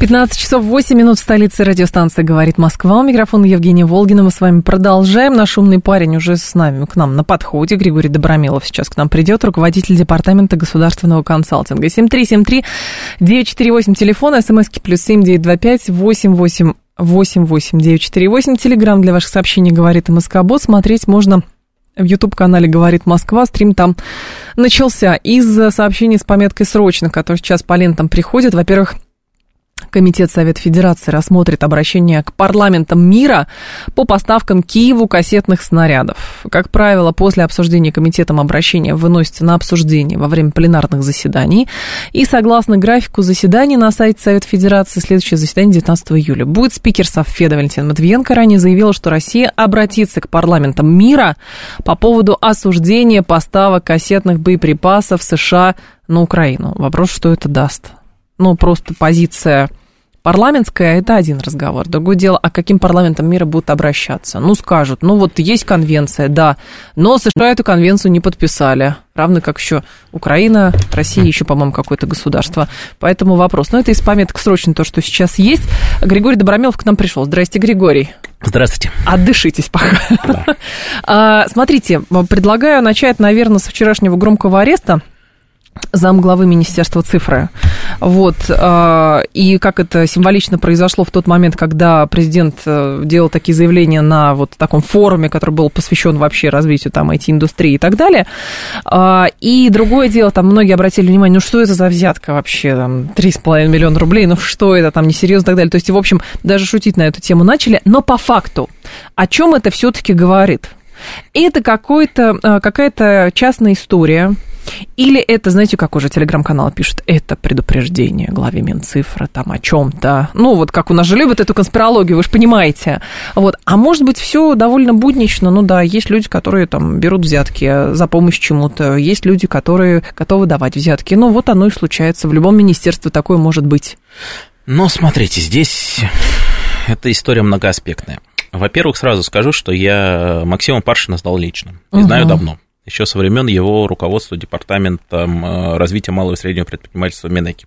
15 часов 8 минут в столице радиостанции «Говорит Москва». У микрофона Евгения Волгина. Мы с вами продолжаем. Наш умный парень уже с нами, к нам на подходе. Григорий Добромилов сейчас к нам придет, руководитель Департамента государственного консалтинга. 7373-948, телефон, смски плюс 7925 88 88948. Телеграмм для ваших сообщений «Говорит МСК-бот». Смотреть можно в YouTube-канале «Говорит Москва». Стрим там начался. Из сообщений с пометкой «Срочно», которые сейчас по лентам приходят, во-первых, Комитет Совета Федерации рассмотрит обращение к парламентам мира по поставкам Киеву кассетных снарядов. Как правило, после обсуждения комитетом обращения выносится на обсуждение во время пленарных заседаний. И согласно графику заседаний на сайте Совета Федерации, следующее заседание 19 июля. Будет спикер Совфеда Валентин Матвиенко ранее заявил, что Россия обратится к парламентам мира по поводу осуждения поставок кассетных боеприпасов США на Украину. Вопрос, что это даст ну, просто позиция парламентская, это один разговор. Другое дело, а каким парламентом мира будут обращаться? Ну, скажут, ну, вот есть конвенция, да, но США эту конвенцию не подписали. Равно как еще Украина, Россия, еще, по-моему, какое-то государство. Поэтому вопрос. Но это из пометок срочно то, что сейчас есть. Григорий Добромелов к нам пришел. Здрасте, Григорий. Здравствуйте. Отдышитесь пока. Да. А, смотрите, предлагаю начать, наверное, с вчерашнего громкого ареста замглавы Министерства цифры. Вот. А, и как это символично произошло в тот момент, когда президент э, делал такие заявления на вот таком форуме, который был посвящен вообще развитию там IT-индустрии и так далее. А, и другое дело, там многие обратили внимание, ну что это за взятка вообще, там, 3,5 миллиона рублей, ну что это, там, несерьезно и так далее. То есть, в общем, даже шутить на эту тему начали. Но по факту, о чем это все-таки говорит? Это э, какая-то частная история, или это, знаете, как уже телеграм-канал пишет, это предупреждение главе Минцифры там о чем-то. Ну, вот как у нас же любят эту конспирологию, вы же понимаете. Вот. А может быть, все довольно буднично. Ну да, есть люди, которые там берут взятки за помощь чему-то. Есть люди, которые готовы давать взятки. Ну, вот оно и случается. В любом министерстве такое может быть. Но смотрите, здесь эта история многоаспектная. Во-первых, сразу скажу, что я Максима Паршина знал лично. И угу. знаю давно еще со времен его руководства Департаментом э, развития малого и среднего предпринимательства Минеки.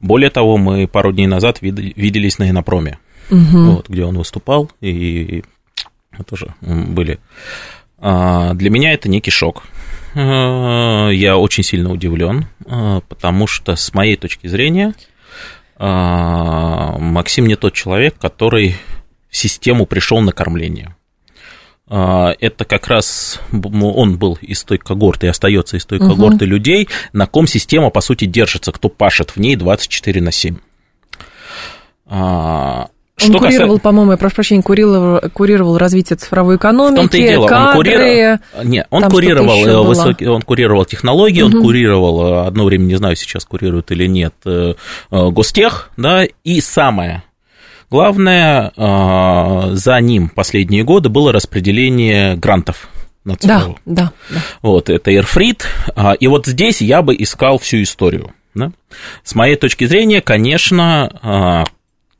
Более того, мы пару дней назад виделись на Инопроме, угу. вот, где он выступал, и мы тоже были. А, для меня это некий шок. А, я очень сильно удивлен, а, потому что с моей точки зрения Максим не тот человек, который в систему пришел на кормление. А, это как раз он был из той когорты и остается из той угу. когорты людей, на ком система, по сути, держится, кто пашет в ней 24 на 7. А, что он курировал, касается... по-моему, я прошу прощения, курировал, курировал развитие цифровой экономики, В том-то и дело, кадры, он курировал, нет, он курировал, э, высокий, он курировал технологии, угу. он курировал, э, одно время, не знаю, сейчас курирует или нет, э, гостех, да, и самое Главное, а, за ним последние годы было распределение грантов на ЦРУ. Да, да, да. Вот, это Airfrit. А, и вот здесь я бы искал всю историю. Да? С моей точки зрения, конечно, а,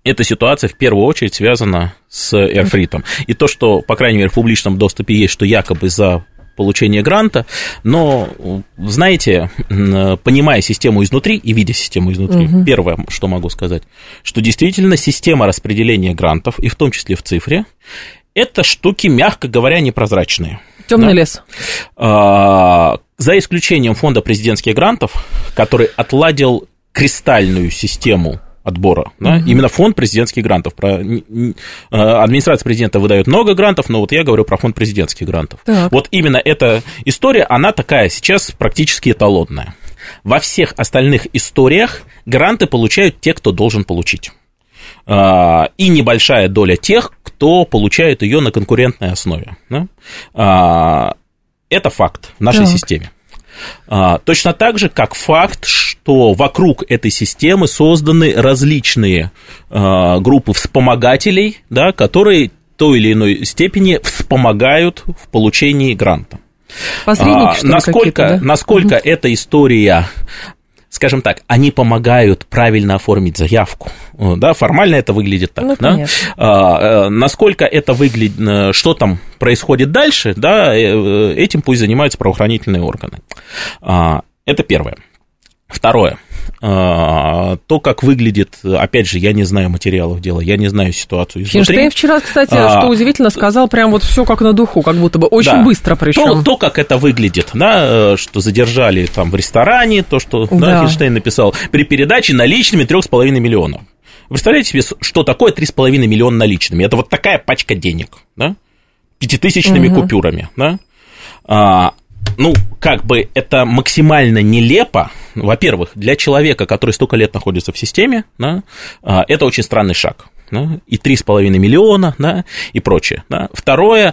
эта ситуация в первую очередь связана с Airfrit. И то, что, по крайней мере, в публичном доступе есть, что якобы за получения гранта, но, знаете, понимая систему изнутри и видя систему изнутри, угу. первое, что могу сказать, что действительно система распределения грантов, и в том числе в цифре, это штуки, мягко говоря, непрозрачные. Темный да? лес. А, за исключением фонда президентских грантов, который отладил кристальную систему отбора. Да? Угу. Именно фонд президентских грантов. Про, э, администрация президента выдает много грантов, но вот я говорю про фонд президентских грантов. Так. Вот именно эта история, она такая сейчас практически эталонная. Во всех остальных историях гранты получают те, кто должен получить. А, и небольшая доля тех, кто получает ее на конкурентной основе. Да? А, это факт в нашей так. системе. А, точно так же, как факт, что вокруг этой системы созданы различные а, группы вспомогателей, да, которые той или иной степени вспомогают в получении гранта. Посредники, а, насколько, насколько угу. эта история скажем так, они помогают правильно оформить заявку. Да, формально это выглядит так. Ну, да? а, э, насколько это выглядит, э, что там происходит дальше, да, э, этим пусть занимаются правоохранительные органы. А, это первое. Второе. А, то, как выглядит, опять же, я не знаю материалов дела, я не знаю ситуацию изнутри. Финштейн вчера, кстати, а, что удивительно, сказал прям вот все как на духу, как будто бы очень да, быстро причем. То, то, как это выглядит, да, что задержали там в ресторане, то, что да. Да, Финштейн написал, при передаче наличными 3,5 миллионов. Вы представляете себе, что такое 3,5 миллиона наличными? Это вот такая пачка денег, да, пятитысячными угу. купюрами, да, а, ну, как бы это максимально нелепо. Во-первых, для человека, который столько лет находится в системе, да, а, это очень странный шаг. Да, и 3,5 миллиона, да, и прочее. Да. Второе,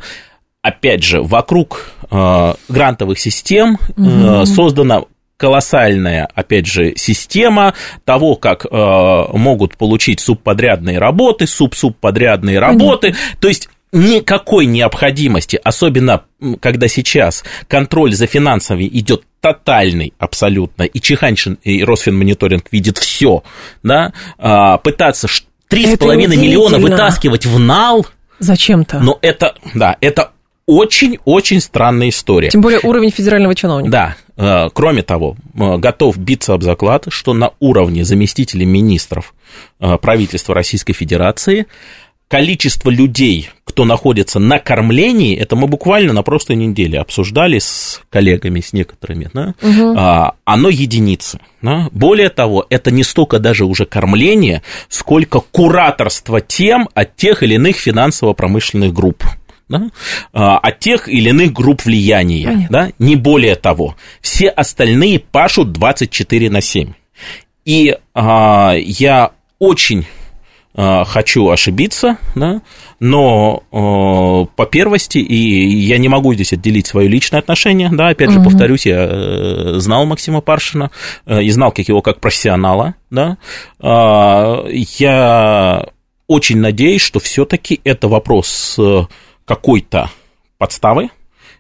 опять же, вокруг э, грантовых систем э, создана колоссальная, опять же, система того, как э, могут получить субподрядные работы, суб-субподрядные работы. Понятно. То есть никакой необходимости, особенно когда сейчас контроль за финансами идет тотальный абсолютно, и Чеханшин, и Росфинмониторинг видит все, да, а, пытаться 3,5 миллиона вытаскивать в нал. Зачем-то? Но это, да, это очень-очень странная история. Тем более уровень федерального чиновника. Да. А, кроме того, а, готов биться об заклад, что на уровне заместителей министров правительства Российской Федерации количество людей, кто находится на кормлении, это мы буквально на прошлой неделе обсуждали с коллегами, с некоторыми, да, угу. а, оно единицы. Да? Более того, это не столько даже уже кормление, сколько кураторство тем от тех или иных финансово-промышленных групп. Да? А, от тех или иных групп влияния, да? не более того. Все остальные пашут 24 на 7. И а, я очень хочу ошибиться, да, но э, по первости, и я не могу здесь отделить свое личное отношение, да, опять же, угу. повторюсь, я э, знал Максима Паршина э, и знал как его как профессионала, да, э, я очень надеюсь, что все-таки это вопрос э, какой-то подставы,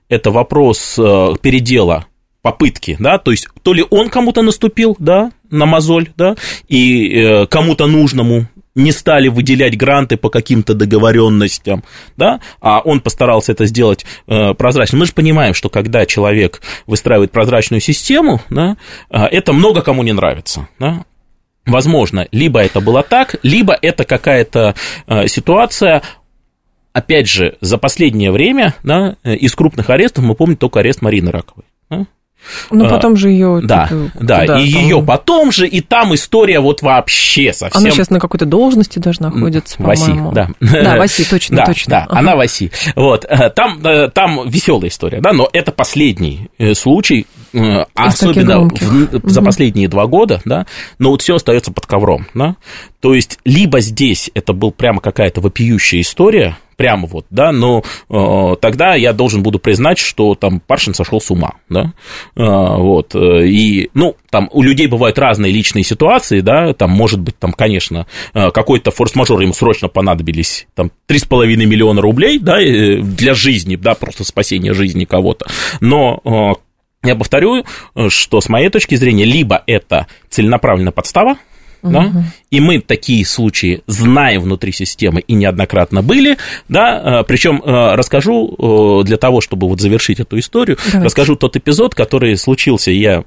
это вопрос э, передела попытки, да, то есть то ли он кому-то наступил, да, на мозоль, да, и э, кому-то нужному не стали выделять гранты по каким-то договоренностям, да, а он постарался это сделать э, прозрачно. Мы же понимаем, что когда человек выстраивает прозрачную систему, да, э, это много кому не нравится, да, Возможно, либо это было так, либо это какая-то э, ситуация, опять же, за последнее время да, э, из крупных арестов мы помним только арест Марины Раковой. Да? Ну, а, потом же ее... Да, типа, да, и ее потом же, и там история вот вообще совсем... Она сейчас на какой-то должности даже находится, Васи, да. Да, Васи, точно, да, точно. Да, ага. она Васи. Вот, э, там, э, там веселая история, да, но это последний э, случай, особенно в, за последние два года, да, но вот все остается под ковром, да. То есть, либо здесь это был прямо какая-то вопиющая история, прямо вот, да, но э, тогда я должен буду признать, что там Паршин сошел с ума, да, э, вот, э, и, ну, там у людей бывают разные личные ситуации, да, там, может быть, там, конечно, э, какой-то форс-мажор ему срочно понадобились, там, 3,5 миллиона рублей, да, э, для жизни, да, просто спасения жизни кого-то, но я повторю, что с моей точки зрения, либо это целенаправленная подстава, угу. да, и мы такие случаи знаем внутри системы и неоднократно были, да, э, причем э, расскажу э, для того, чтобы вот завершить эту историю, Давайте. расскажу тот эпизод, который случился, я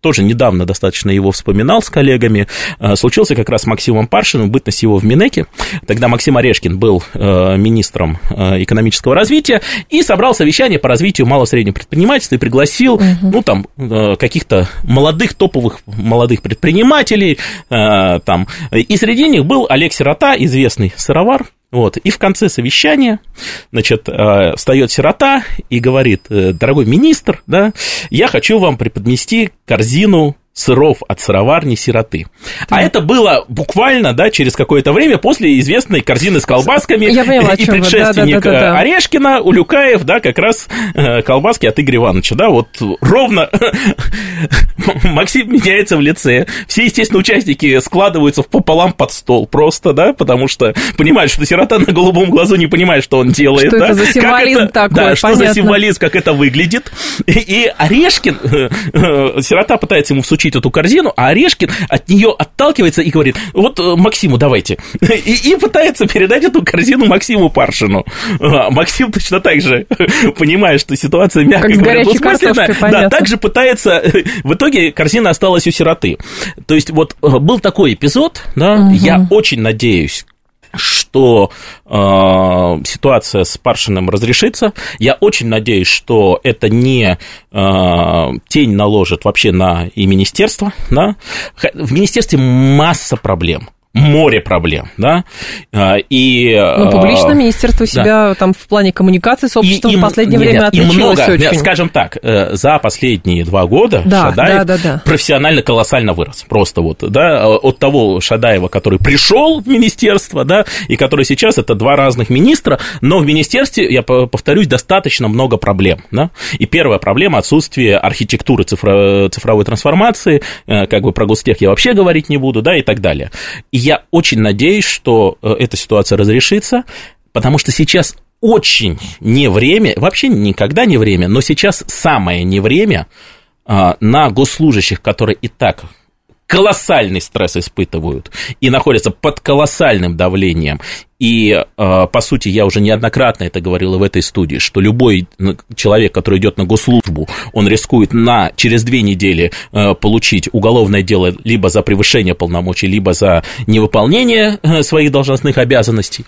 тоже недавно достаточно его вспоминал с коллегами, случился как раз с Максимом Паршиным, бытность его в Минеке, тогда Максим Орешкин был министром экономического развития и собрал совещание по развитию малого-среднего предпринимательства и пригласил, угу. ну, там, каких-то молодых, топовых молодых предпринимателей, там, и среди них был Олег Сирота, известный сыровар, вот. И в конце совещания, значит, э, встает сирота и говорит, «Э, дорогой министр, да, я хочу вам преподнести корзину сыров от сыроварни сироты. Да. А это было буквально, да, через какое-то время после известной корзины с колбасками Я поняла, и предшественник да, да, да, да, да. Орешкина, Улюкаев, да, как раз э, колбаски от Игоря Ивановича, да, вот ровно Максим меняется в лице, все, естественно, участники складываются пополам под стол просто, да, потому что понимают, что сирота на голубом глазу не понимает, что он делает, что да, это за символизм это, такой, да, понятно. что за символизм, как это выглядит, и, и Орешкин, э, э, сирота пытается ему всучить эту корзину, а Орешкин от нее отталкивается и говорит, вот э, Максиму давайте. И, и пытается передать эту корзину Максиму Паршину. А, Максим точно так же, понимая, что ситуация, мягко как говоря, двусмысленная, да, также пытается... В итоге корзина осталась у сироты. То есть вот э, был такой эпизод, да, угу. я очень надеюсь, что э, ситуация с Паршиным разрешится. Я очень надеюсь, что это не э, тень наложит вообще на и министерство. Да? В министерстве масса проблем море проблем, да, а, и... Ну, публично министерство себя да. там в плане коммуникации с обществом и, в последнее нет, время нет, отличилось и много, очень. Скажем так, э, за последние два года да, Шадаев да, да, да. профессионально колоссально вырос, просто вот, да, от того Шадаева, который пришел в министерство, да, и который сейчас, это два разных министра, но в министерстве, я повторюсь, достаточно много проблем, да, и первая проблема – отсутствие архитектуры цифро, цифровой трансформации, э, как бы про гостех я вообще говорить не буду, да, и так далее. И я очень надеюсь, что э, эта ситуация разрешится, потому что сейчас очень не время, вообще никогда не время, но сейчас самое не время а, на госслужащих, которые и так колоссальный стресс испытывают и находятся под колоссальным давлением. И, э, по сути, я уже неоднократно это говорил в этой студии, что любой человек, который идет на госслужбу, он рискует на, через две недели э, получить уголовное дело либо за превышение полномочий, либо за невыполнение э, своих должностных обязанностей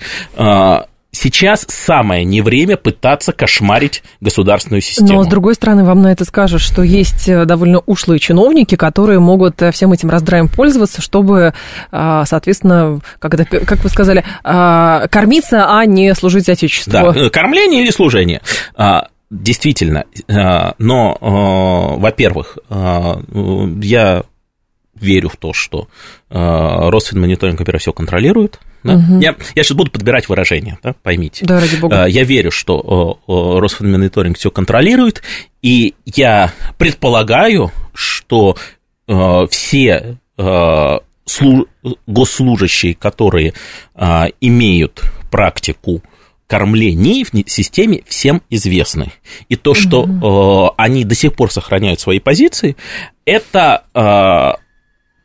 сейчас самое не время пытаться кошмарить государственную систему. Но, с другой стороны, вам на это скажут, что есть э, довольно ушлые чиновники, которые могут э, всем этим раздраем пользоваться, чтобы, а, соответственно, как, это, как вы сказали, а, кормиться, а не служить Отечеству. Да, э, кормление или служение. А, действительно, но, во-первых, я верю в то, что Росфинмониторинг, во все контролирует, да? Угу. Я, я сейчас буду подбирать выражения, да, поймите. Да, ради бога. Э, я верю, что Росфинмониторинг все контролирует, и я предполагаю, что э, все э, госслужащие, которые имеют практику кормлений в системе всем известны. И то, что угу. они до сих пор сохраняют свои позиции, это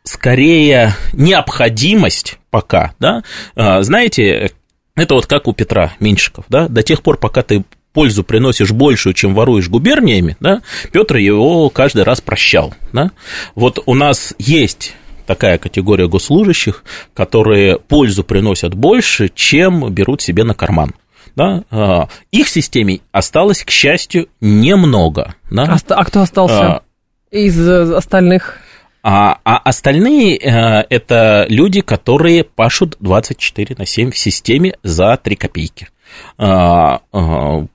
скорее необходимость пока, да, а, знаете, это вот как у Петра Меньшиков, да, до тех пор, пока ты пользу приносишь большую, чем воруешь губерниями, да, Петр его каждый раз прощал, да. Вот у нас есть такая категория госслужащих, которые пользу приносят больше, чем берут себе на карман. Да? А, их в системе осталось, к счастью, немного. Да? А, а кто остался а, из э, остальных? А, а остальные э, это люди, которые пашут 24 на 7 в системе за 3 копейки. А, а,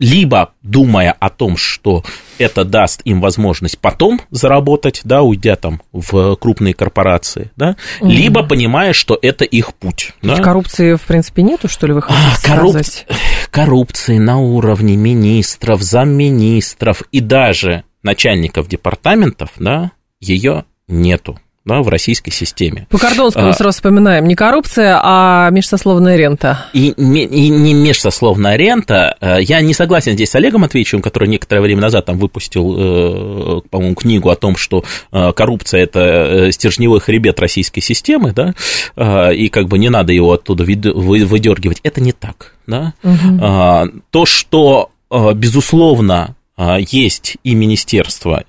либо думая о том, что это даст им возможность потом заработать, да, уйдя там в крупные корпорации, да, угу. либо понимая, что это их путь. Да? коррупции, в принципе, нету, что ли, вы хотите а, корруп... сказать? Коррупции на уровне министров, замминистров и даже начальников департаментов, да, ее нету да, в российской системе. По Кордонскому а, сразу вспоминаем, не коррупция, а межсословная рента. И, и не межсословная рента. Э, я не согласен здесь с Олегом Матвеевичем, который некоторое время назад там выпустил, э, по-моему, книгу о том, что э, коррупция – это стержневой хребет российской системы, да, и как бы не надо его оттуда выдергивать. Это не так, да. Угу. То, что, безусловно, есть и министерство,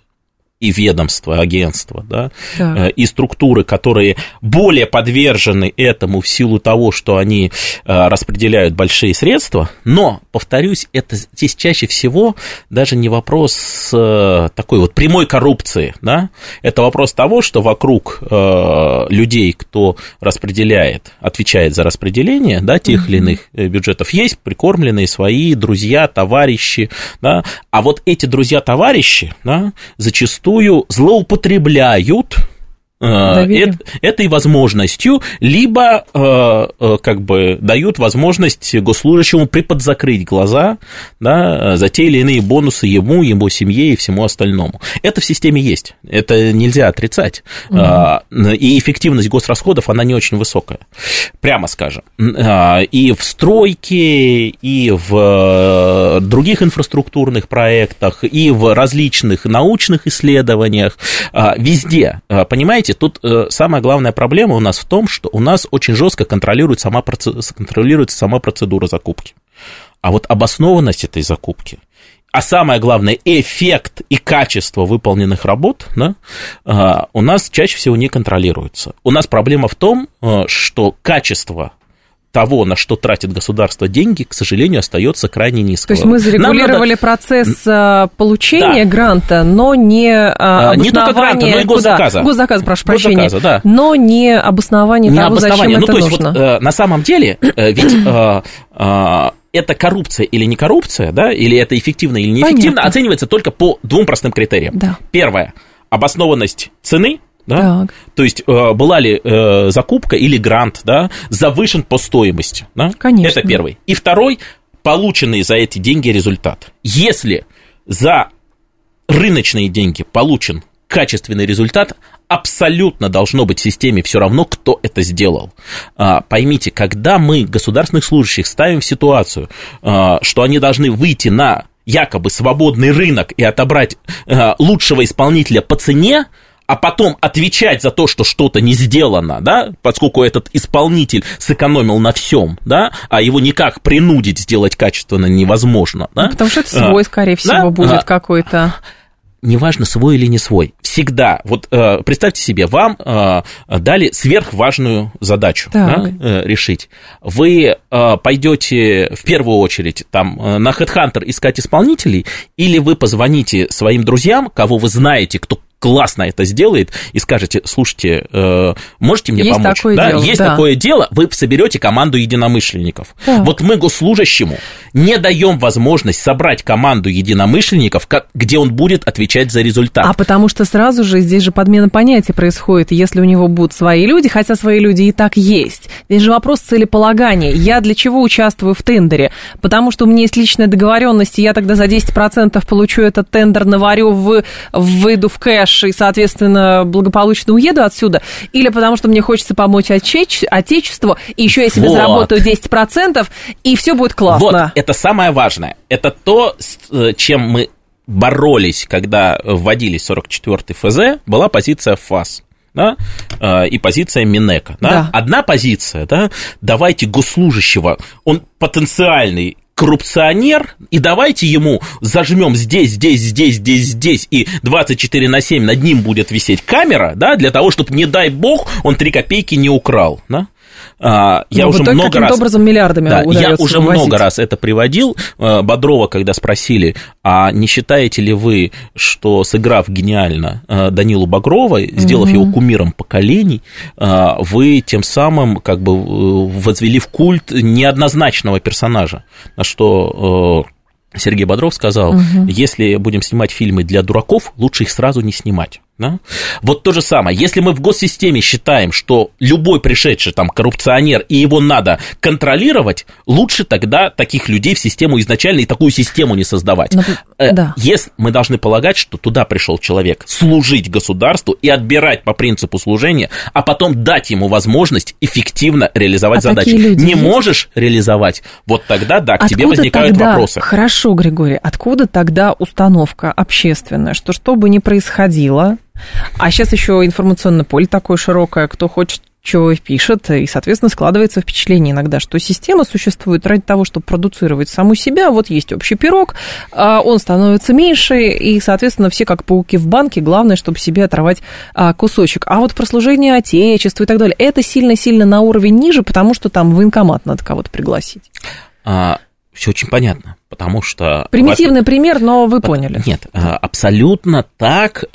и ведомства, агентства, да, да. Э, и структуры, которые более подвержены этому в силу того, что они э, распределяют большие средства, но повторюсь, это здесь чаще всего даже не вопрос э, такой вот прямой коррупции, да, это вопрос того, что вокруг людей, кто распределяет, отвечает за распределение, да, тех mm-hmm. или иных бюджетов, есть прикормленные свои друзья, товарищи, да, а вот эти друзья-товарищи, да, зачастую злоупотребляют э, этой возможностью, либо э, э, как бы дают возможность госслужащему приподзакрыть глаза да, за те или иные бонусы ему, его семье и всему остальному. Это в системе есть, это нельзя отрицать. Угу. И эффективность госрасходов, она не очень высокая, прямо скажем. И в стройке, и в других инфраструктурных проектах, и в различных научных исследованиях, везде, понимаете, Видите, тут э, самая главная проблема у нас в том, что у нас очень жестко контролируется сама, контролируется сама процедура закупки. А вот обоснованность этой закупки, а самое главное, эффект и качество выполненных работ да, э, у нас чаще всего не контролируется. У нас проблема в том, э, что качество того, на что тратит государство деньги, к сожалению, остается крайне низким. То есть мы зарегулировали надо... процесс э, получения да. гранта, но не обоснование... А, не только гранта, но и госзаказа. Куда? Госзаказа, прошу прощения. Госзаказа, да. Но не обоснование не того, обоснование. зачем ну, это то есть, нужно. Вот, э, на самом деле, э, ведь это коррупция или не коррупция, да, или это эффективно или неэффективно, Понятно. оценивается только по двум простым критериям. Да. Первое – обоснованность цены – да? Так. То есть э, была ли э, закупка или грант да, завышен по стоимости. Да? Конечно. Это первый. И второй, полученный за эти деньги результат. Если за рыночные деньги получен качественный результат, абсолютно должно быть в системе все равно, кто это сделал. А, поймите, когда мы государственных служащих ставим в ситуацию, а, что они должны выйти на якобы свободный рынок и отобрать а, лучшего исполнителя по цене, а потом отвечать за то, что что-то не сделано, да, поскольку этот исполнитель сэкономил на всем, да, а его никак принудить сделать качественно невозможно, да. Ну, потому что это свой, а, скорее всего, да? будет а, какой-то неважно, свой или не свой, всегда, вот э, представьте себе, вам э, дали сверхважную задачу да, э, решить. Вы э, пойдете в первую очередь там э, на HeadHunter искать исполнителей, или вы позвоните своим друзьям, кого вы знаете, кто классно это сделает, и скажете, слушайте, э, можете мне есть помочь? Такое да, дело, есть да. такое дело, вы соберете команду единомышленников. Да. Вот мы госслужащему не даем возможность собрать команду единомышленников, как, где он будет отвечать за результат. А потому что сразу же здесь же подмена понятия происходит, если у него будут свои люди, хотя свои люди и так есть. Здесь же вопрос целеполагания. Я для чего участвую в тендере? Потому что у меня есть личная договоренность, и я тогда за 10% получу этот тендер, наварю, в, выйду в кэш, и, соответственно, благополучно уеду отсюда, или потому что мне хочется помочь отече- Отечеству, и еще я себе вот. заработаю 10%, и все будет классно. Вот, это самое важное. Это то, с э, чем мы боролись, когда вводились 44-й ФЗ, была позиция ФАС да, э, и позиция Минека. Да? Да. Одна позиция, да, давайте госслужащего, он потенциальный коррупционер, и давайте ему зажмем здесь, здесь, здесь, здесь, здесь, и 24 на 7 над ним будет висеть камера, да, для того, чтобы, не дай бог, он 3 копейки не украл, да. А, я Но уже много раз... образом миллиардами да, Я уже вывозить. много раз это приводил. А, Бодрова, когда спросили, а не считаете ли вы, что сыграв гениально а, Данилу Багрова, сделав угу. его кумиром поколений, вы тем самым как бы возвели в культ неоднозначного персонажа, на что Сергей Бодров сказал, угу. если будем снимать фильмы для дураков, лучше их сразу не снимать. Да? Вот то же самое. Если мы в госсистеме считаем, что любой пришедший там коррупционер и его надо контролировать, лучше тогда таких людей в систему изначально и такую систему не создавать. Но, э, да. Если мы должны полагать, что туда пришел человек служить государству и отбирать по принципу служения, а потом дать ему возможность эффективно реализовать а задачи. Не есть? можешь реализовать, вот тогда да, к откуда тебе возникают тогда, вопросы. Хорошо, Григорий, откуда тогда установка общественная, что что бы ни происходило, а сейчас еще информационное поле такое широкое, кто хочет чего пишет, и, соответственно, складывается впечатление иногда, что система существует ради того, чтобы продуцировать саму себя. Вот есть общий пирог, а, он становится меньше, и, соответственно, все как пауки в банке, главное, чтобы себе оторвать а, кусочек. А вот прослужение Отечеству и так далее, это сильно-сильно на уровень ниже, потому что там военкомат надо кого-то пригласить. А, все очень понятно, потому что... Примитивный пример, но вы поняли. Нет, абсолютно так.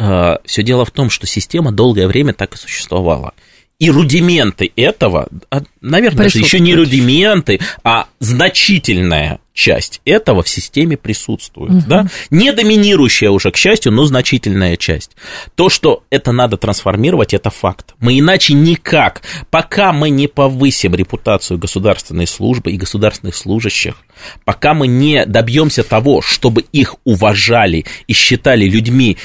Все дело в том, что система долгое время так и существовала. И рудименты этого, а, наверное, даже еще не рудименты, а значительная часть этого в системе присутствует. Угу. Да? Не доминирующая уже, к счастью, но значительная часть. То, что это надо трансформировать, это факт. Мы иначе никак, пока мы не повысим репутацию государственной службы и государственных служащих, пока мы не добьемся того, чтобы их уважали и считали людьми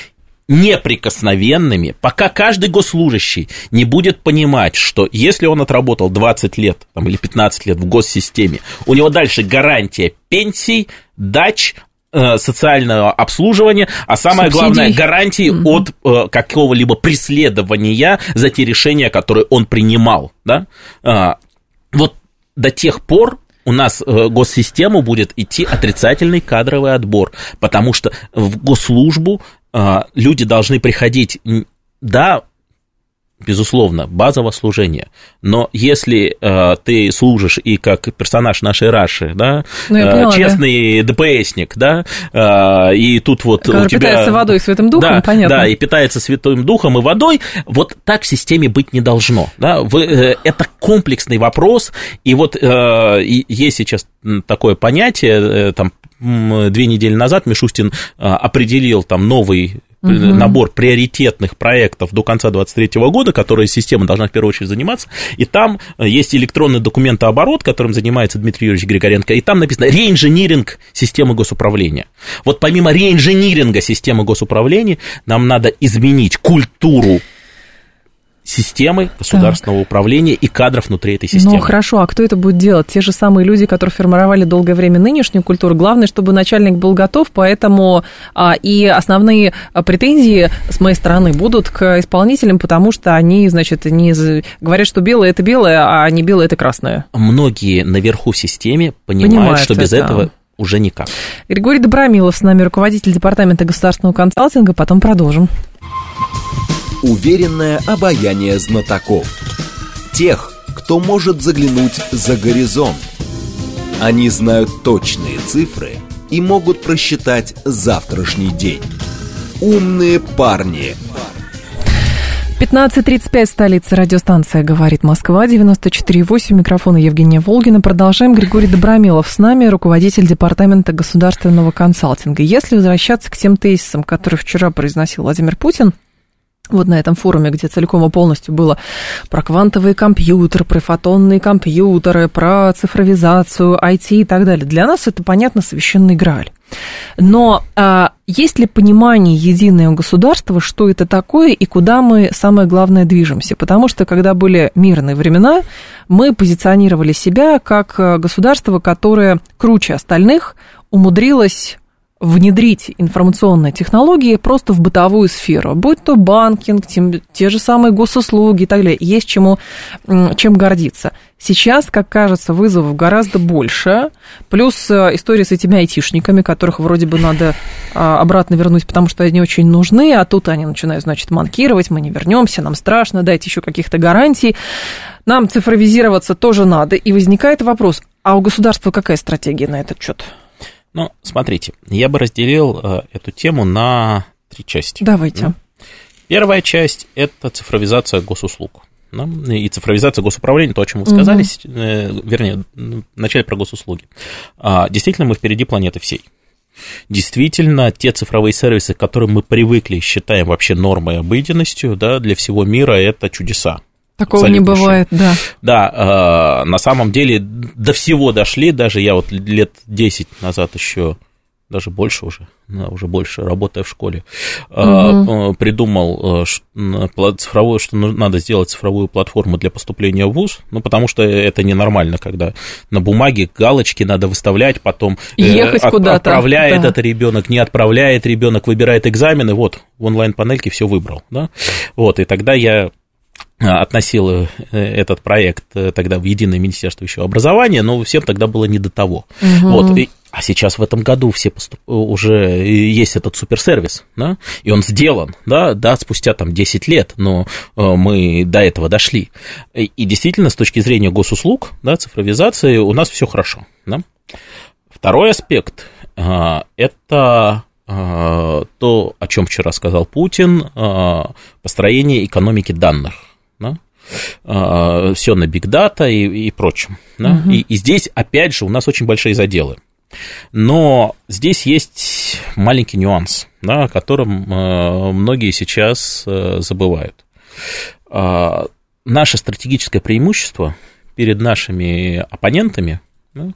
неприкосновенными, пока каждый госслужащий не будет понимать, что если он отработал 20 лет там, или 15 лет в госсистеме, у него дальше гарантия пенсий, дач, э, социального обслуживания, а самое Субсидий. главное гарантии угу. от э, какого-либо преследования за те решения, которые он принимал, да, а, вот до тех пор у нас э, госсистему будет идти отрицательный кадровый отбор, потому что в госслужбу люди должны приходить, да, безусловно, базовое служение. Но если э, ты служишь и как персонаж нашей Раши, да, ну, поняла, честный да. ДПСник, да, э, и тут вот Который у тебя... питается водой и Святым Духом, да, понятно. Да, и питается Святым Духом и водой, вот так в системе быть не должно. Да? Вы, э, это комплексный вопрос, и вот э, есть сейчас такое понятие, э, там, две недели назад Мишустин а, определил там новый угу. набор приоритетных проектов до конца 2023 года, которые система должна в первую очередь заниматься, и там э, есть электронный документооборот, которым занимается Дмитрий Юрьевич Григоренко, и там написано реинжиниринг системы госуправления. Вот помимо реинжиниринга системы госуправления нам надо изменить культуру системы государственного так. управления и кадров внутри этой системы. Ну хорошо, а кто это будет делать? Те же самые люди, которые формировали долгое время нынешнюю культуру. Главное, чтобы начальник был готов, поэтому а, и основные претензии с моей стороны будут к исполнителям, потому что они, значит, не говорят, что белое это белое, а не белое это красное. Многие наверху в системе понимают, понимают что без это. этого уже никак. Григорий Добромилов с нами, руководитель департамента государственного консалтинга. Потом продолжим. Уверенное обаяние знатоков. Тех, кто может заглянуть за горизонт. Они знают точные цифры и могут просчитать завтрашний день. Умные парни. 15.35, столица радиостанция «Говорит Москва», 94.8, микрофона Евгения Волгина. Продолжаем. Григорий Добромилов с нами, руководитель Департамента государственного консалтинга. Если возвращаться к тем тезисам, которые вчера произносил Владимир Путин, вот на этом форуме, где целиком и полностью было про квантовые компьютеры, про фотонные компьютеры, про цифровизацию, IT и так далее. Для нас это, понятно, священный грааль. Но а, есть ли понимание единое у государства, что это такое и куда мы, самое главное, движемся? Потому что, когда были мирные времена, мы позиционировали себя как государство, которое круче остальных умудрилось внедрить информационные технологии просто в бытовую сферу, будь то банкинг, тем, те же самые госуслуги и так далее. Есть чему, чем гордиться. Сейчас, как кажется, вызовов гораздо больше, плюс э, история с этими айтишниками, которых вроде бы надо а, обратно вернуть, потому что они очень нужны, а тут они начинают, значит, манкировать, мы не вернемся, нам страшно, дайте еще каких-то гарантий. Нам цифровизироваться тоже надо. И возникает вопрос, а у государства какая стратегия на этот счет? Ну, смотрите, я бы разделил э, эту тему на три части. Давайте. Первая часть – это цифровизация госуслуг. Да, и цифровизация госуправления, то, о чем вы сказали, угу. вернее, вначале про госуслуги. А, действительно, мы впереди планеты всей. Действительно, те цифровые сервисы, к которым мы привыкли, считаем вообще нормой обыденностью, да, для всего мира это чудеса. Такого не бывает, да. Да, э, на самом деле до всего дошли, даже я вот лет 10 назад еще, даже больше уже, да, уже больше, работая в школе, угу. придумал цифровую, что надо сделать цифровую платформу для поступления в ВУЗ, ну, потому что это ненормально, когда на бумаге галочки надо выставлять, потом Ехать от, отправляет да. это ребенок, не отправляет ребенок, выбирает экзамены, вот, в онлайн-панельке все выбрал, да, вот, и тогда я относил э, этот проект э, тогда в Единое Министерство еще образования, но всем тогда было не до того. Угу. Вот, и, а сейчас в этом году все поступ... уже есть этот суперсервис, да, и он сделан, да, да, спустя там 10 лет, но э, мы до этого дошли. И действительно, с точки зрения госуслуг, да, цифровизации, у нас все хорошо, да. Второй аспект – это то, о чем вчера сказал Путин, построение экономики данных. Да? Все на бигдата и, и прочем. Да? Угу. И, и здесь, опять же, у нас очень большие заделы. Но здесь есть маленький нюанс, да, о котором многие сейчас забывают. Наше стратегическое преимущество перед нашими оппонентами – ну,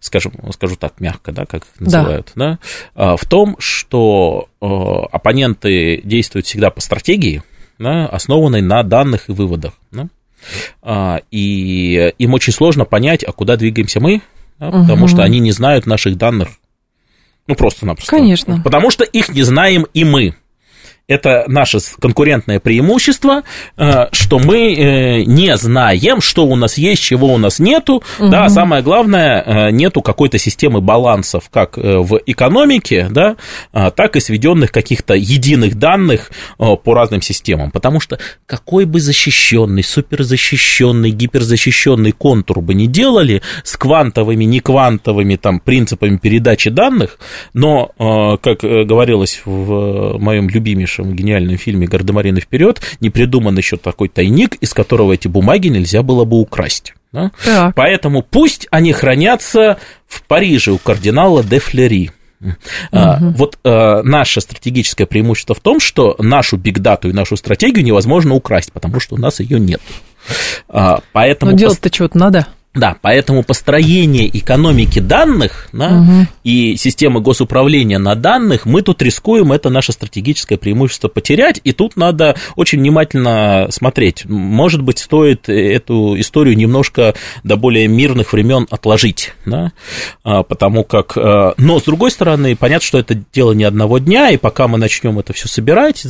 скажем, скажу так мягко, да, как их называют, да. Да, в том, что оппоненты действуют всегда по стратегии, да, основанной на данных и выводах. Да, а, и им очень сложно понять, а куда двигаемся мы, да, угу. потому что они не знают наших данных. Ну, просто-напросто. Конечно. Потому что их не знаем и мы это наше конкурентное преимущество, э, что мы э, не знаем, что у нас есть, чего у нас нету, угу. да, самое главное, э, нету какой-то системы балансов, как в экономике, да, а, так и сведенных каких-то единых данных по разным системам, потому что какой бы защищенный, суперзащищенный, гиперзащищенный контур бы не делали с квантовыми, не квантовыми там принципами передачи данных, но, как говорилось в моем любимейшем нашем гениальном фильме «Гардемарины вперед» не придуман еще такой тайник, из которого эти бумаги нельзя было бы украсть. Да? Поэтому пусть они хранятся в Париже у кардинала де Флери. Угу. А, вот а, наше стратегическое преимущество в том, что нашу бигдату и нашу стратегию невозможно украсть, потому что у нас ее нет. А, поэтому Но делать-то чего-то надо. Да, поэтому построение экономики данных да, угу. и системы госуправления на данных мы тут рискуем это наше стратегическое преимущество потерять, и тут надо очень внимательно смотреть. Может быть, стоит эту историю немножко до более мирных времен отложить, да, а, потому как... А, но, с другой стороны, понятно, что это дело не одного дня, и пока мы начнем это все собирать,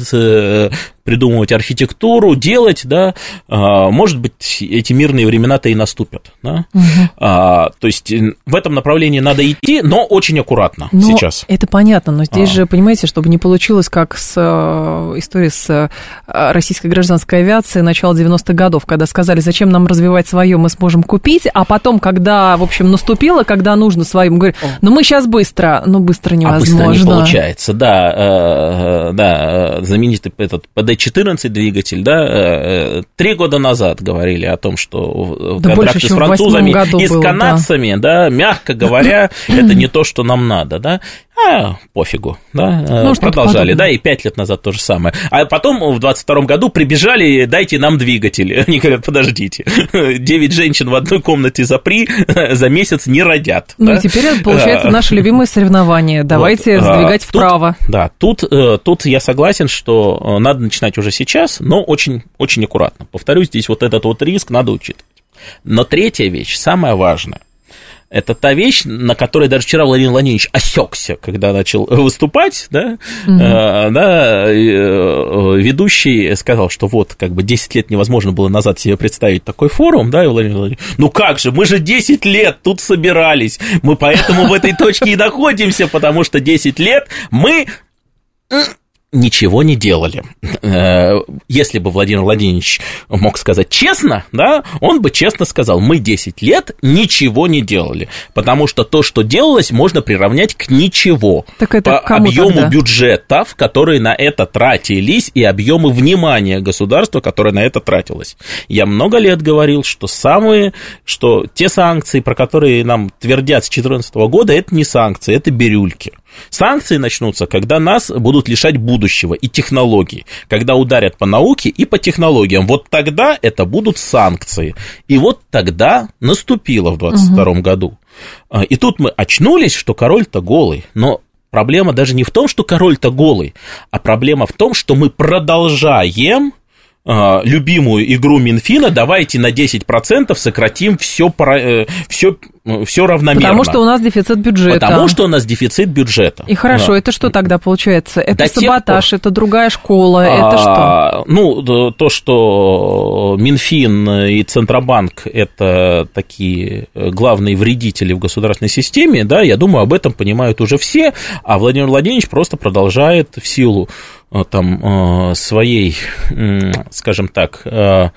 придумывать архитектуру, делать, да, а, может быть, эти мирные времена-то и наступят, да. Угу. А, то есть в этом направлении надо идти, но очень аккуратно но сейчас. Это понятно, но здесь а. же, понимаете, чтобы не получилось, как с э, историей с э, российской гражданской авиацией начала 90-х годов, когда сказали, зачем нам развивать свое, мы сможем купить, а потом, когда, в общем, наступило, когда нужно своим, говорят, ну мы сейчас быстро, ну быстро невозможно. А быстро не получается, да, э, да, знаменитый этот ПД-14 двигатель, да, три года назад говорили о том, что да контракты с французами и с канадцами, да. да, мягко говоря, это не то, что нам надо, да а, пофигу, да, э, ну, продолжали, да, и пять лет назад то же самое. А потом в 22 году прибежали, дайте нам двигатель. Они говорят, подождите, девять женщин в одной комнате запри, за месяц не родят. Ну да? и теперь это получается а, наше любимое соревнование, давайте вот, сдвигать тут, вправо. Да, тут, э, тут я согласен, что э, надо начинать уже сейчас, но очень, очень аккуратно. Повторюсь, здесь вот этот вот риск надо учитывать. Но третья вещь, самая важная, это та вещь, на которой даже вчера Владимир Владимирович осекся, когда начал выступать, да, угу. э, да, э, ведущий сказал, что вот, как бы 10 лет невозможно было назад себе представить такой форум, да, и Владимир Владимирович, ну как же, мы же 10 лет тут собирались, мы поэтому в этой точке и находимся, потому что 10 лет мы ничего не делали. Э, если бы Владимир Владимирович мог сказать честно, да, он бы честно сказал, мы 10 лет ничего не делали, потому что то, что делалось, можно приравнять к ничего. Так это по объему тогда? бюджетов, которые на это тратились, и объемы внимания государства, которое на это тратилось. Я много лет говорил, что самые, что те санкции, про которые нам твердят с 2014 года, это не санкции, это бирюльки. Санкции начнутся, когда нас будут лишать будущего и технологий, когда ударят по науке и по технологиям. Вот тогда это будут санкции. И вот тогда наступило в 22 угу. году. А, и тут мы очнулись, что король-то голый. Но проблема даже не в том, что король-то голый, а проблема в том, что мы продолжаем а, любимую игру Минфина, давайте на 10% сократим все, все, все равномерно. Потому что у нас дефицит бюджета. Потому что у нас дефицит бюджета. И хорошо, да. это что тогда получается? Это До саботаж, пор... это другая школа, а, это что? Ну, то, что Минфин и Центробанк – это такие главные вредители в государственной системе, да, я думаю, об этом понимают уже все, а Владимир Владимирович просто продолжает в силу Э, там, э, своей, скажем так, э,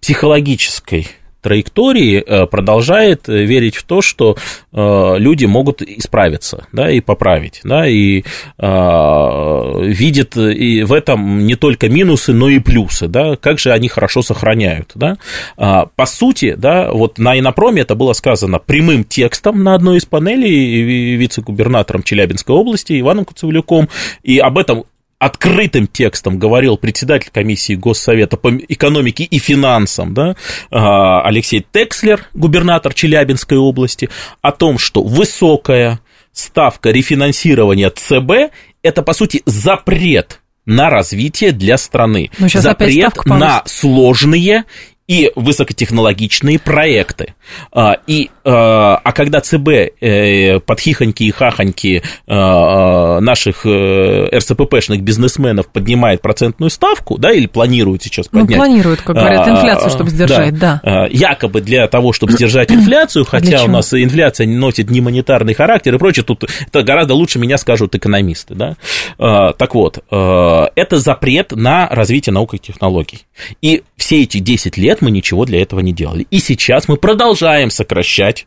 психологической траектории э, продолжает верить в то, что люди могут исправиться, да, и поправить, да, и видит и в этом не только минусы, но и плюсы, да, как же они хорошо сохраняют, да. По сути, да, вот на Инопроме это было сказано прямым текстом на одной из панелей вице-губернатором Челябинской области Иваном Куцевлюком, и об этом открытым текстом говорил председатель комиссии Госсовета по экономике и финансам, да, а, Алексей Текслер, губернатор Челябинской области, о том, что высокая ставка рефинансирования ЦБ – это, по сути, запрет на развитие для страны. Ну, запрет на сложные и высокотехнологичные проекты. А, и, а, а когда ЦБ э, под хихоньки и хахоньки а, наших э, РСППшных бизнесменов поднимает процентную ставку, да, или планирует сейчас ну, поднять. Ну, планирует, как говорят, инфляцию, чтобы сдержать, да. да. Якобы для того, чтобы сдержать инфляцию, хотя у нас инфляция носит не монетарный характер и прочее, тут это гораздо лучше меня скажут экономисты, да. Так вот, это запрет на развитие наук и технологий. И все эти 10 лет мы ничего для этого не делали. И сейчас мы продолжаем сокращать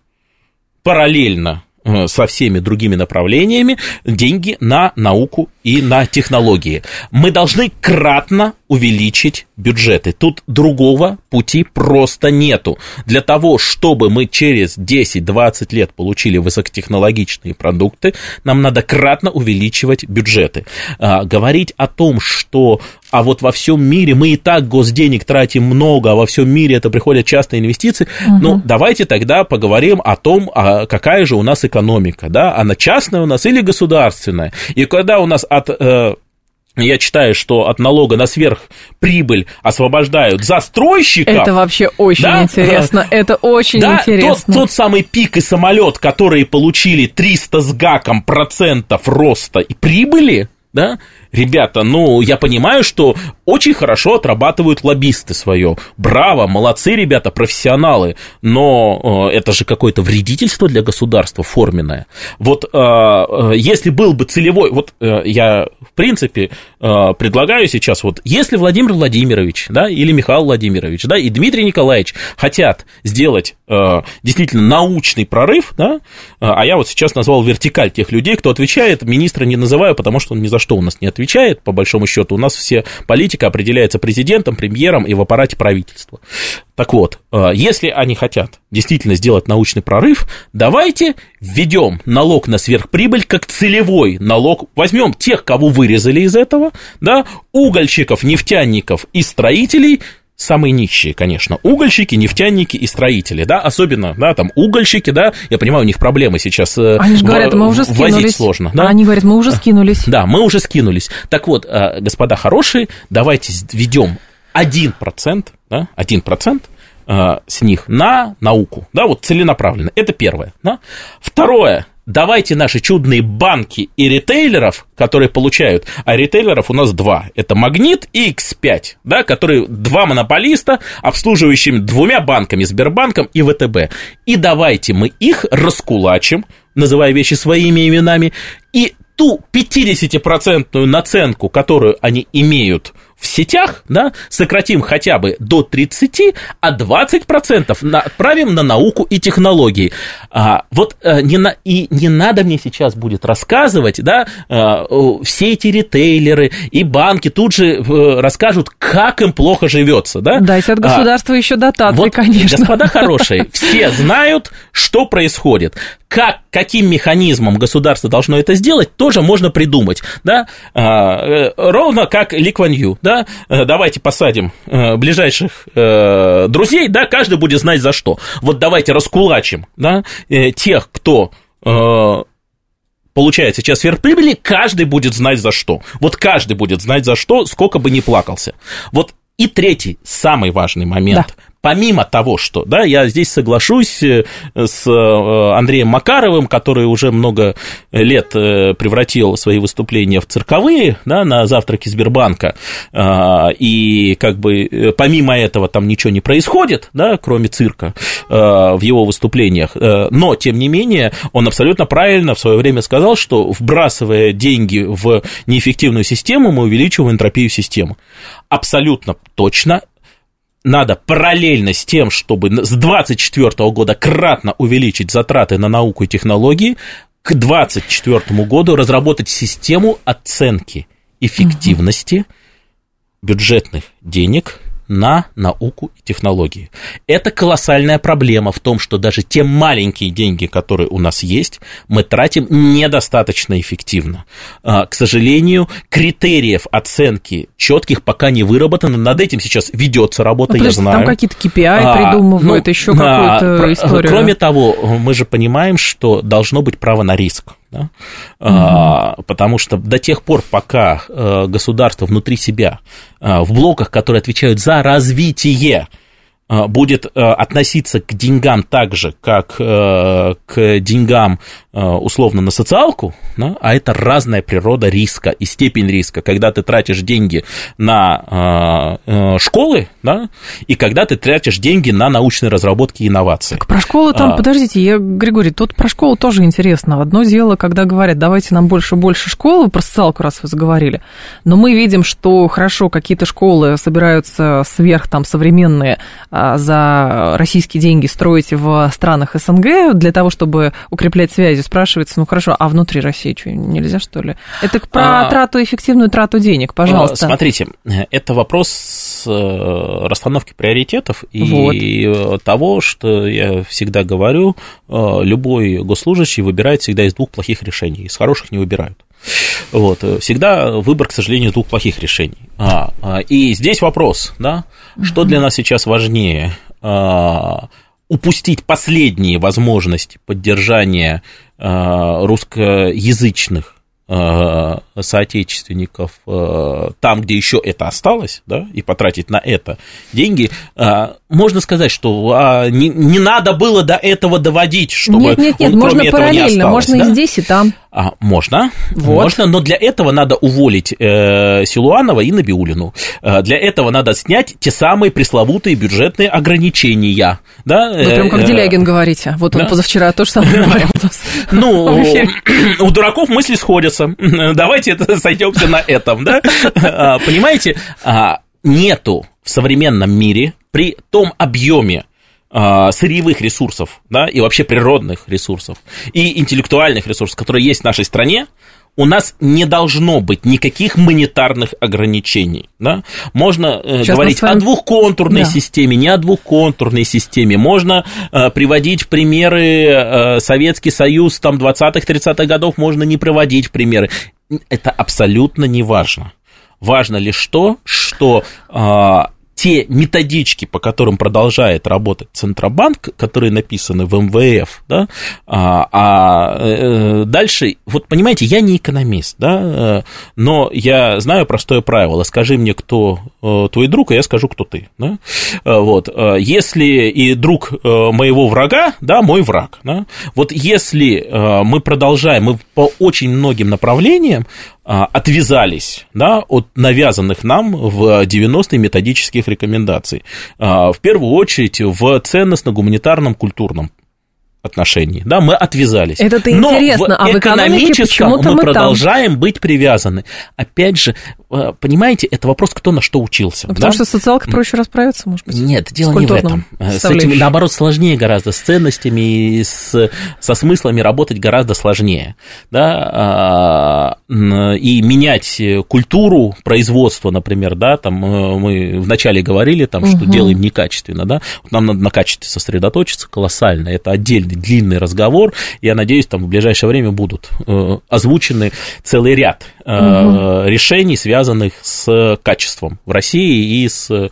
параллельно э, со всеми другими направлениями деньги на науку и на технологии. Мы должны кратно увеличить бюджеты. Тут другого пути просто нету. Для того, чтобы мы через 10-20 лет получили высокотехнологичные продукты, нам надо кратно увеличивать бюджеты. А, говорить о том, что а вот во всем мире мы и так госденег тратим много, а во всем мире это приходят частные инвестиции. Угу. Ну, давайте тогда поговорим о том, а какая же у нас экономика, да, она частная у нас или государственная. И когда у нас от э, я читаю, что от налога на сверхприбыль освобождают застройщиков. Это вообще очень да? интересно. Это очень да? интересно. Тот, тот самый пик и самолет, которые получили 300 с гаком процентов роста и прибыли, да, ребята, ну, я понимаю, что очень хорошо отрабатывают лоббисты свое. Браво, молодцы, ребята, профессионалы. Но э, это же какое-то вредительство для государства форменное. Вот э, э, если был бы целевой, вот э, я, в принципе, э, предлагаю сейчас, вот если Владимир Владимирович, да, или Михаил Владимирович, да, и Дмитрий Николаевич хотят сделать э, действительно научный прорыв, да, э, а я вот сейчас назвал вертикаль тех людей, кто отвечает, министра не называю, потому что он ни за что у нас не отвечает отвечает, по большому счету. У нас все политика определяется президентом, премьером и в аппарате правительства. Так вот, э, если они хотят действительно сделать научный прорыв, давайте введем налог на сверхприбыль как целевой налог. Возьмем тех, кого вырезали из этого, да, угольщиков, нефтяников и строителей – самые нищие, конечно, угольщики, нефтяники и строители, да, особенно, да, там, угольщики, да, я понимаю, у них проблемы сейчас э, Они же говорят, мы уже скинулись. сложно, да? Они говорят, мы уже скинулись. Да, мы уже скинулись. Так вот, э, господа хорошие, давайте введем 1%, да, 1% э, с них на науку, да, вот целенаправленно, это первое, да. Второе, давайте наши чудные банки и ритейлеров, которые получают, а ритейлеров у нас два, это Магнит и X5, да, которые два монополиста, обслуживающими двумя банками, Сбербанком и ВТБ. И давайте мы их раскулачим, называя вещи своими именами, и ту 50% наценку, которую они имеют в сетях, да, сократим хотя бы до 30, а 20% отправим на науку и технологии. А, вот а, не, на, и не надо мне сейчас будет рассказывать, да, а, все эти ритейлеры и банки тут же а, расскажут, как им плохо живется, да. Дайте от а, государства а, еще дотации, вот, конечно. Господа хорошие, все знают, что происходит как, каким механизмом государство должно это сделать, тоже можно придумать, да, а, ровно как Ли Кван Ю, да, э, давайте посадим э, ближайших э, друзей, да, каждый будет знать за что. Вот давайте раскулачим, да, тех, кто получает сейчас сверхприбыли, каждый будет знать за что. Вот каждый будет знать за что, сколько бы ни плакался. Вот и третий, самый важный момент. Да помимо того, что, да, я здесь соглашусь э, с э, Андреем Макаровым, который уже много лет э, превратил свои выступления в цирковые, да, на завтраке Сбербанка, и как бы помимо этого там ничего не происходит, да, кроме цирка в его выступлениях, но, тем не менее, он абсолютно правильно в свое время сказал, что вбрасывая деньги в неэффективную систему, мы увеличиваем энтропию системы. Абсолютно точно надо параллельно с тем, чтобы с 2024 года кратно увеличить затраты на науку и технологии, к 2024 году разработать систему оценки эффективности бюджетных денег на науку и технологии. Это колоссальная проблема в том, что даже те маленькие деньги, которые у нас есть, мы тратим недостаточно эффективно. А, к сожалению, критериев оценки четких пока не выработано. Над этим сейчас ведется работа, ну, я знаю. Там какие-то KPI а, придумывают, ну, еще какую-то а, историю. Кроме того, мы же понимаем, что должно быть право на риск. Да? Угу. А, потому что до тех пор, пока э, государство внутри себя э, в блоках, которые отвечают за развитие, будет относиться к деньгам так же, как к деньгам условно на социалку, да, а это разная природа риска и степень риска, когда ты тратишь деньги на школы, да, и когда ты тратишь деньги на научные разработки и инновации. Так про школы там, а, подождите, я, Григорий, тут про школу тоже интересно. Одно дело, когда говорят, давайте нам больше больше школы, про социалку раз вы заговорили, но мы видим, что хорошо, какие-то школы собираются сверх там современные за российские деньги строить в странах СНГ для того, чтобы укреплять связи спрашивается, ну хорошо, а внутри России что, нельзя, что ли? Это про а, трату, эффективную трату денег, пожалуйста. Смотрите, это вопрос э, расстановки приоритетов и вот. того, что я всегда говорю, э, любой госслужащий выбирает всегда из двух плохих решений, из хороших не выбирают. Вот, всегда выбор, к сожалению, двух плохих решений. А, а и здесь вопрос, да, что для нас сейчас важнее, а, упустить последние возможности поддержания э, русскоязычных э, соотечественников там, где еще это осталось, да, и потратить на это деньги, можно сказать, что а, не, не надо было до этого доводить, чтобы нет, нет, нет, он, можно кроме этого не осталось. Можно да? и здесь, и там. А, можно, вот. можно, но для этого надо уволить э, Силуанова и Набиулину. Э, для этого надо снять те самые пресловутые бюджетные ограничения. Да? Вы прям как э, Делягин говорите. Вот он да? позавчера то же самое говорил. Ну, у дураков мысли сходятся. Давайте это сойдемся на этом, да? А, понимаете, а, нету в современном мире при том объеме сырьевых ресурсов, да, и вообще природных ресурсов, и интеллектуальных ресурсов, которые есть в нашей стране, у нас не должно быть никаких монетарных ограничений. Да? Можно э, говорить вами... о двухконтурной да. системе, не о двухконтурной системе. Можно э, приводить в примеры э, Советский Союз там, 20-30-х годов, можно не приводить в примеры. Это абсолютно не важно. Важно лишь то, что э, те методички, по которым продолжает работать Центробанк, которые написаны в МВФ, да, а, а э, дальше, вот понимаете, я не экономист, да, э, но я знаю простое правило, скажи мне, кто э, твой друг, а я скажу, кто ты, да, вот, если и друг моего врага, да, мой враг, да, вот если мы продолжаем, мы по очень многим направлениям отвязались да, от навязанных нам в 90-е методических рекомендаций. А, в первую очередь в ценностно-гуманитарном культурном отношении, да, мы отвязались. Интересно, Но в а в экономическом мы, мы продолжаем там. быть привязаны. Опять же, понимаете, это вопрос, кто на что учился. Ну, потому да? что социалка проще расправиться, может быть. Нет, дело не в этом. Э, с этим, наоборот, сложнее гораздо, с ценностями и с, со смыслами работать гораздо сложнее, да, а, и менять культуру производства, например, да, там э, мы вначале говорили, там, что угу. делаем некачественно, да, нам надо на качестве сосредоточиться колоссально, это отдельный длинный разговор. Я надеюсь, там в ближайшее время будут э, озвучены целый ряд э, угу. решений, связанных с качеством в России и с э,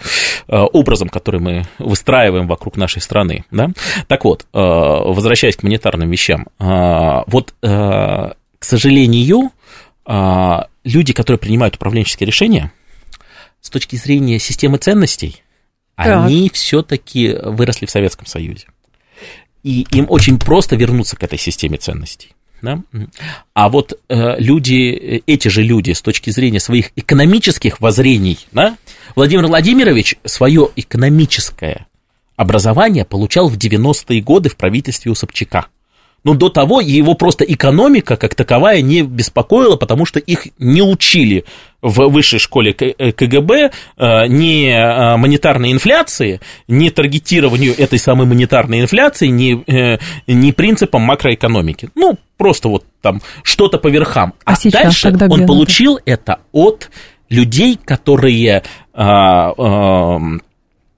образом, который мы выстраиваем вокруг нашей страны. Да? Так вот, возвращаясь к монетарным вещам, вот, к сожалению, люди, которые принимают управленческие решения, с точки зрения системы ценностей, так. они все-таки выросли в Советском Союзе и им очень просто вернуться к этой системе ценностей. Да? А вот э, люди, эти же люди с точки зрения своих экономических воззрений, да, Владимир Владимирович свое экономическое образование получал в 90-е годы в правительстве у Собчака. Но до того его просто экономика как таковая не беспокоила, потому что их не учили в высшей школе КГБ э, ни э, монетарной инфляции, ни таргетированию этой самой монетарной инфляции, ни, э, ни принципам макроэкономики. Ну, просто вот там что-то по верхам. А, а дальше он получил это от людей, которые а, а,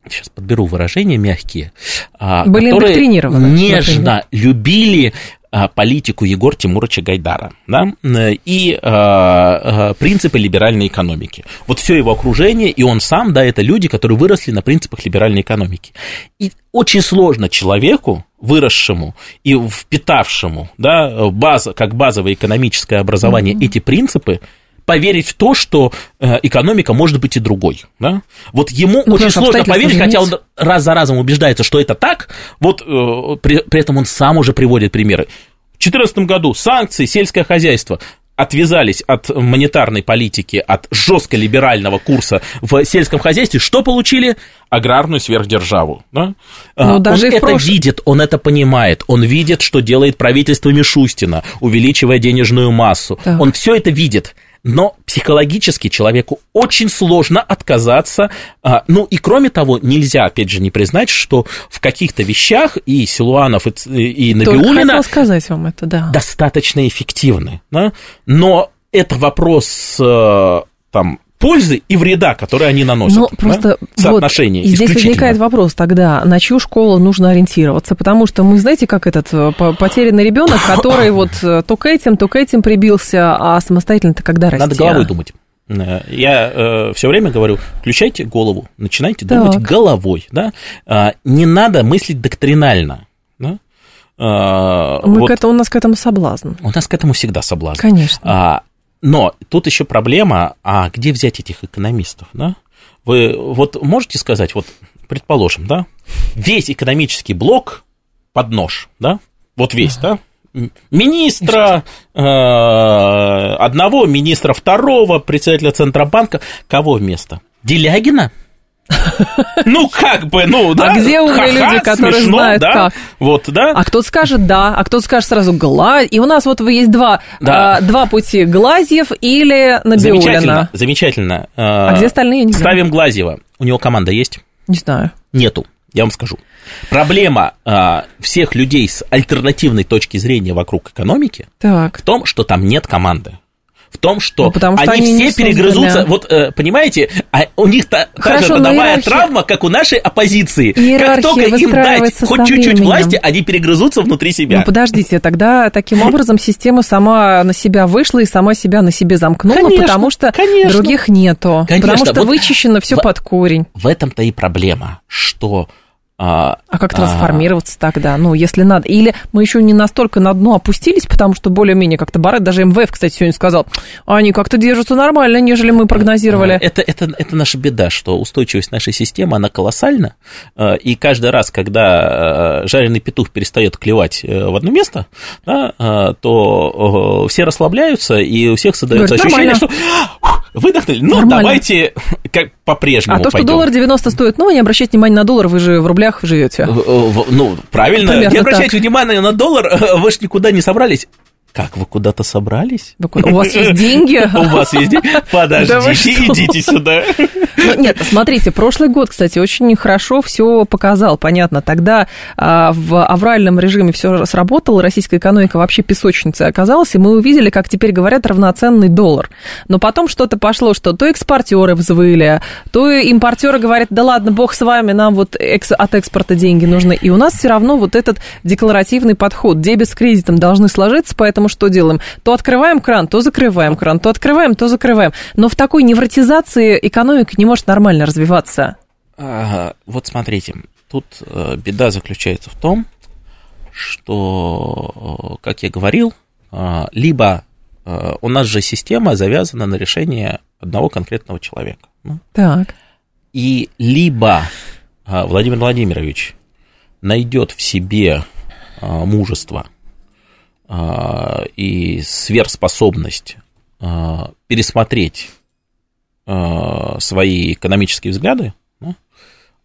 сейчас подберу выражения мягкие, а, Были которые нежно любили а, политику Егора Тимуровича Гайдара да, и э, принципы либеральной экономики. Вот все его окружение, и он сам, да, это люди, которые выросли на принципах либеральной экономики. И очень сложно человеку, выросшему и впитавшему, да, база, как базовое экономическое образование mm-hmm. эти принципы, поверить в то, что э, экономика может быть и другой. Да? Вот ему ну, очень сложно поверить, хотя он раз за разом убеждается, что это так, вот э, при, при этом он сам уже приводит примеры. В 2014 году санкции, сельское хозяйство, отвязались от монетарной политики, от жестко либерального курса в сельском хозяйстве, что получили? Аграрную сверхдержаву. Да? Ну, даже он это прош... видит, он это понимает, он видит, что делает правительство Мишустина, увеличивая денежную массу. Так. Он все это видит но психологически человеку очень сложно отказаться. А, ну и кроме того, нельзя, опять же, не признать, что в каких-то вещах и Силуанов, и, и Набиулина сказать вам это, да. достаточно эффективны. Да? Но это вопрос э, там пользы и вреда, которые они наносят. Ну, просто да? соотношение. Вот, и здесь возникает вопрос тогда, на чью школу нужно ориентироваться, потому что мы, знаете, как этот э, потерянный ребенок, который вот э, то к этим, то к этим прибился, а самостоятельно-то когда расти? Надо головой думать. Э, я э, все время говорю, включайте голову, начинайте так. думать головой, да. А, не надо мыслить доктринально, да. А, Мы вот, к этому, у нас к этому соблазн. У нас к этому всегда соблазн. Конечно. А, но тут еще проблема, а где взять этих экономистов, да? Вы вот можете сказать, вот, предположим, да, весь экономический блок под нож, да, вот весь, да, министра э, одного, министра второго, председателя Центробанка, кого вместо? Делягина? Ну, как бы, ну, а да. А где умные люди, которые смешно, знают да? как? Вот, да. А кто-то скажет да, а кто-то скажет сразу гладь. И у нас вот есть два, да. а, два пути, Глазьев или Набиулина. Замечательно, замечательно. А, а где остальные? Не Ставим Глазьева. У него команда есть? Не знаю. Нету, я вам скажу. Проблема а, всех людей с альтернативной точки зрения вокруг экономики так. в том, что там нет команды в том, что, ну, потому что они, они все перегрызутся. Вот, э, понимаете, а у них та, та же родовая травма, как у нашей оппозиции. Как только им дать хоть чуть-чуть власти, они перегрызутся внутри себя. Ну, подождите, тогда таким образом система сама на себя вышла и сама себя на себе замкнула, конечно, потому что конечно. других нету. Конечно. Потому что вот вычищено все под корень. В этом-то и проблема, что а, а как трансформироваться а, тогда? Ну, если надо. Или мы еще не настолько на дно опустились, потому что более-менее как-то Барет, даже МВФ, кстати, сегодня сказал, они как-то держатся нормально, нежели мы прогнозировали. Это, это, это наша беда, что устойчивость нашей системы, она колоссальна, а, и каждый раз, когда а, жареный петух перестает клевать э, в одно место, да, то все расслабляются, и у всех создается Говорит, ощущение, нормально. что выдохнули, ну, Нормально. давайте как по-прежнему А то, что доллар 90 стоит, ну, не обращайте внимания на доллар, вы же в рублях живете. Ну, правильно, Примерно не обращайте так. внимания на доллар, вы же никуда не собрались. Как, вы куда-то собрались? У вас есть деньги? У вас есть деньги? Подождите, идите сюда. Ну, нет, смотрите, прошлый год, кстати, очень хорошо все показал, понятно. Тогда а, в авральном режиме все сработало, российская экономика вообще песочницей оказалась, и мы увидели, как теперь говорят, равноценный доллар. Но потом что-то пошло, что то экспортеры взвыли, то импортеры говорят, да ладно, бог с вами, нам вот от экспорта деньги нужны. И у нас все равно вот этот декларативный подход, дебет с кредитом должны сложиться, поэтому поэтому что делаем? То открываем кран, то закрываем кран, то открываем, то закрываем. Но в такой невротизации экономика не может нормально развиваться. А, вот смотрите, тут э, беда заключается в том, что, э, как я говорил, э, либо у нас же система завязана на решение одного конкретного человека. Ну. Так. И либо Владимир Владимирович найдет в себе мужество и сверхспособность а, пересмотреть а, свои экономические взгляды,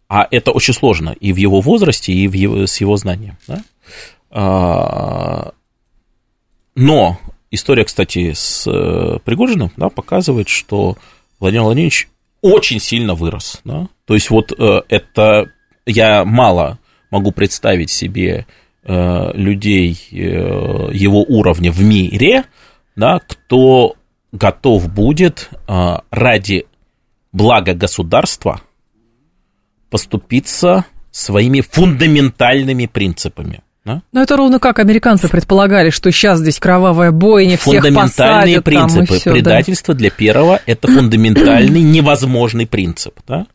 а это очень сложно и в его возрасте, и в его, с его знанием, да, Но история, кстати, с Пригожиным да, показывает, что Владимир Владимирович очень сильно вырос. Да? То есть вот это я мало могу представить себе людей его уровня в мире, да, кто готов будет ради блага государства поступиться своими фундаментальными принципами. Да? Ну, это ровно как американцы предполагали, что сейчас здесь кровавая бойня, всех Фундаментальные посадят, принципы. Там, и всё, Предательство да. для первого – это фундаментальный невозможный принцип. Да?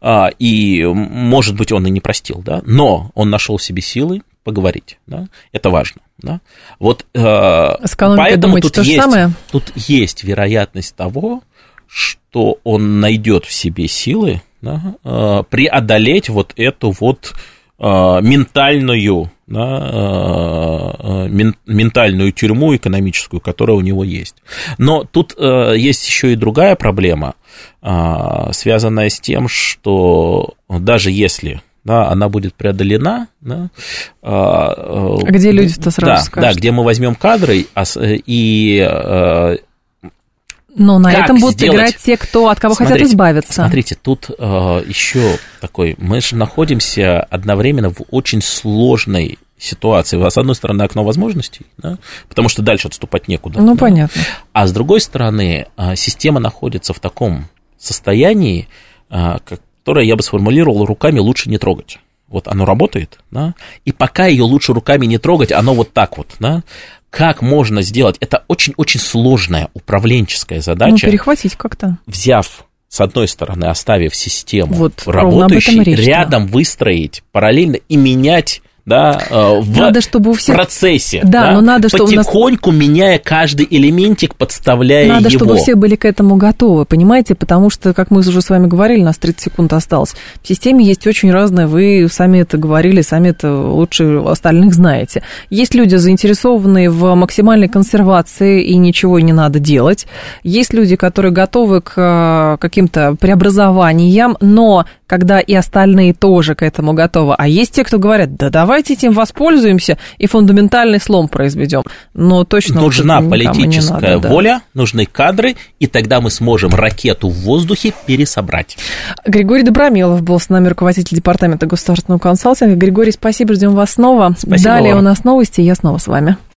А, и, может быть, он и не простил, да? но он нашел в себе силы поговорить. Да? Это важно. Да? Вот, э, поэтому думаете, тут, есть, самое? тут есть вероятность того, что он найдет в себе силы да, э, преодолеть вот эту вот э, ментальную, да, э, ментальную тюрьму экономическую, которая у него есть. Но тут есть еще и другая проблема, связанная с тем, что даже если да, она будет преодолена. Да, а где люди-то сразу да, скажут? Да, где мы возьмем кадры и но на как этом будут сделать? играть те, кто от кого смотрите, хотят избавиться. Смотрите, тут э, еще такой, мы же находимся одновременно в очень сложной ситуации. С одной стороны, окно возможностей, да, потому что дальше отступать некуда. Ну, да, понятно. А с другой стороны, система находится в таком состоянии, которое я бы сформулировал руками лучше не трогать. Вот оно работает, да, и пока ее лучше руками не трогать, оно вот так вот, да, как можно сделать, это очень-очень сложная управленческая задача. Ну, перехватить как-то. Взяв с одной стороны, оставив систему вот, работающей, речь, рядом да. выстроить параллельно и менять да, э, в надо, чтобы у всех... процессе. Да, да, но надо, чтобы потихоньку нас... меняя каждый элементик, подставляя надо, его. Надо, чтобы все были к этому готовы, понимаете, потому что, как мы уже с вами говорили, у нас 30 секунд осталось. В системе есть очень разное, вы сами это говорили, сами это лучше остальных знаете. Есть люди, заинтересованные в максимальной консервации, и ничего не надо делать. Есть люди, которые готовы к э, каким-то преобразованиям, но когда и остальные тоже к этому готовы. А есть те, кто говорят, да давайте этим воспользуемся и фундаментальный слом произведем. Но точно нужна вот политическая надо, воля, да. нужны кадры, и тогда мы сможем ракету в воздухе пересобрать. Григорий Добромелов был с нами руководитель департамента государственного консалтинга. Григорий, спасибо, ждем вас снова. Спасибо Далее вам. у нас новости, я снова с вами.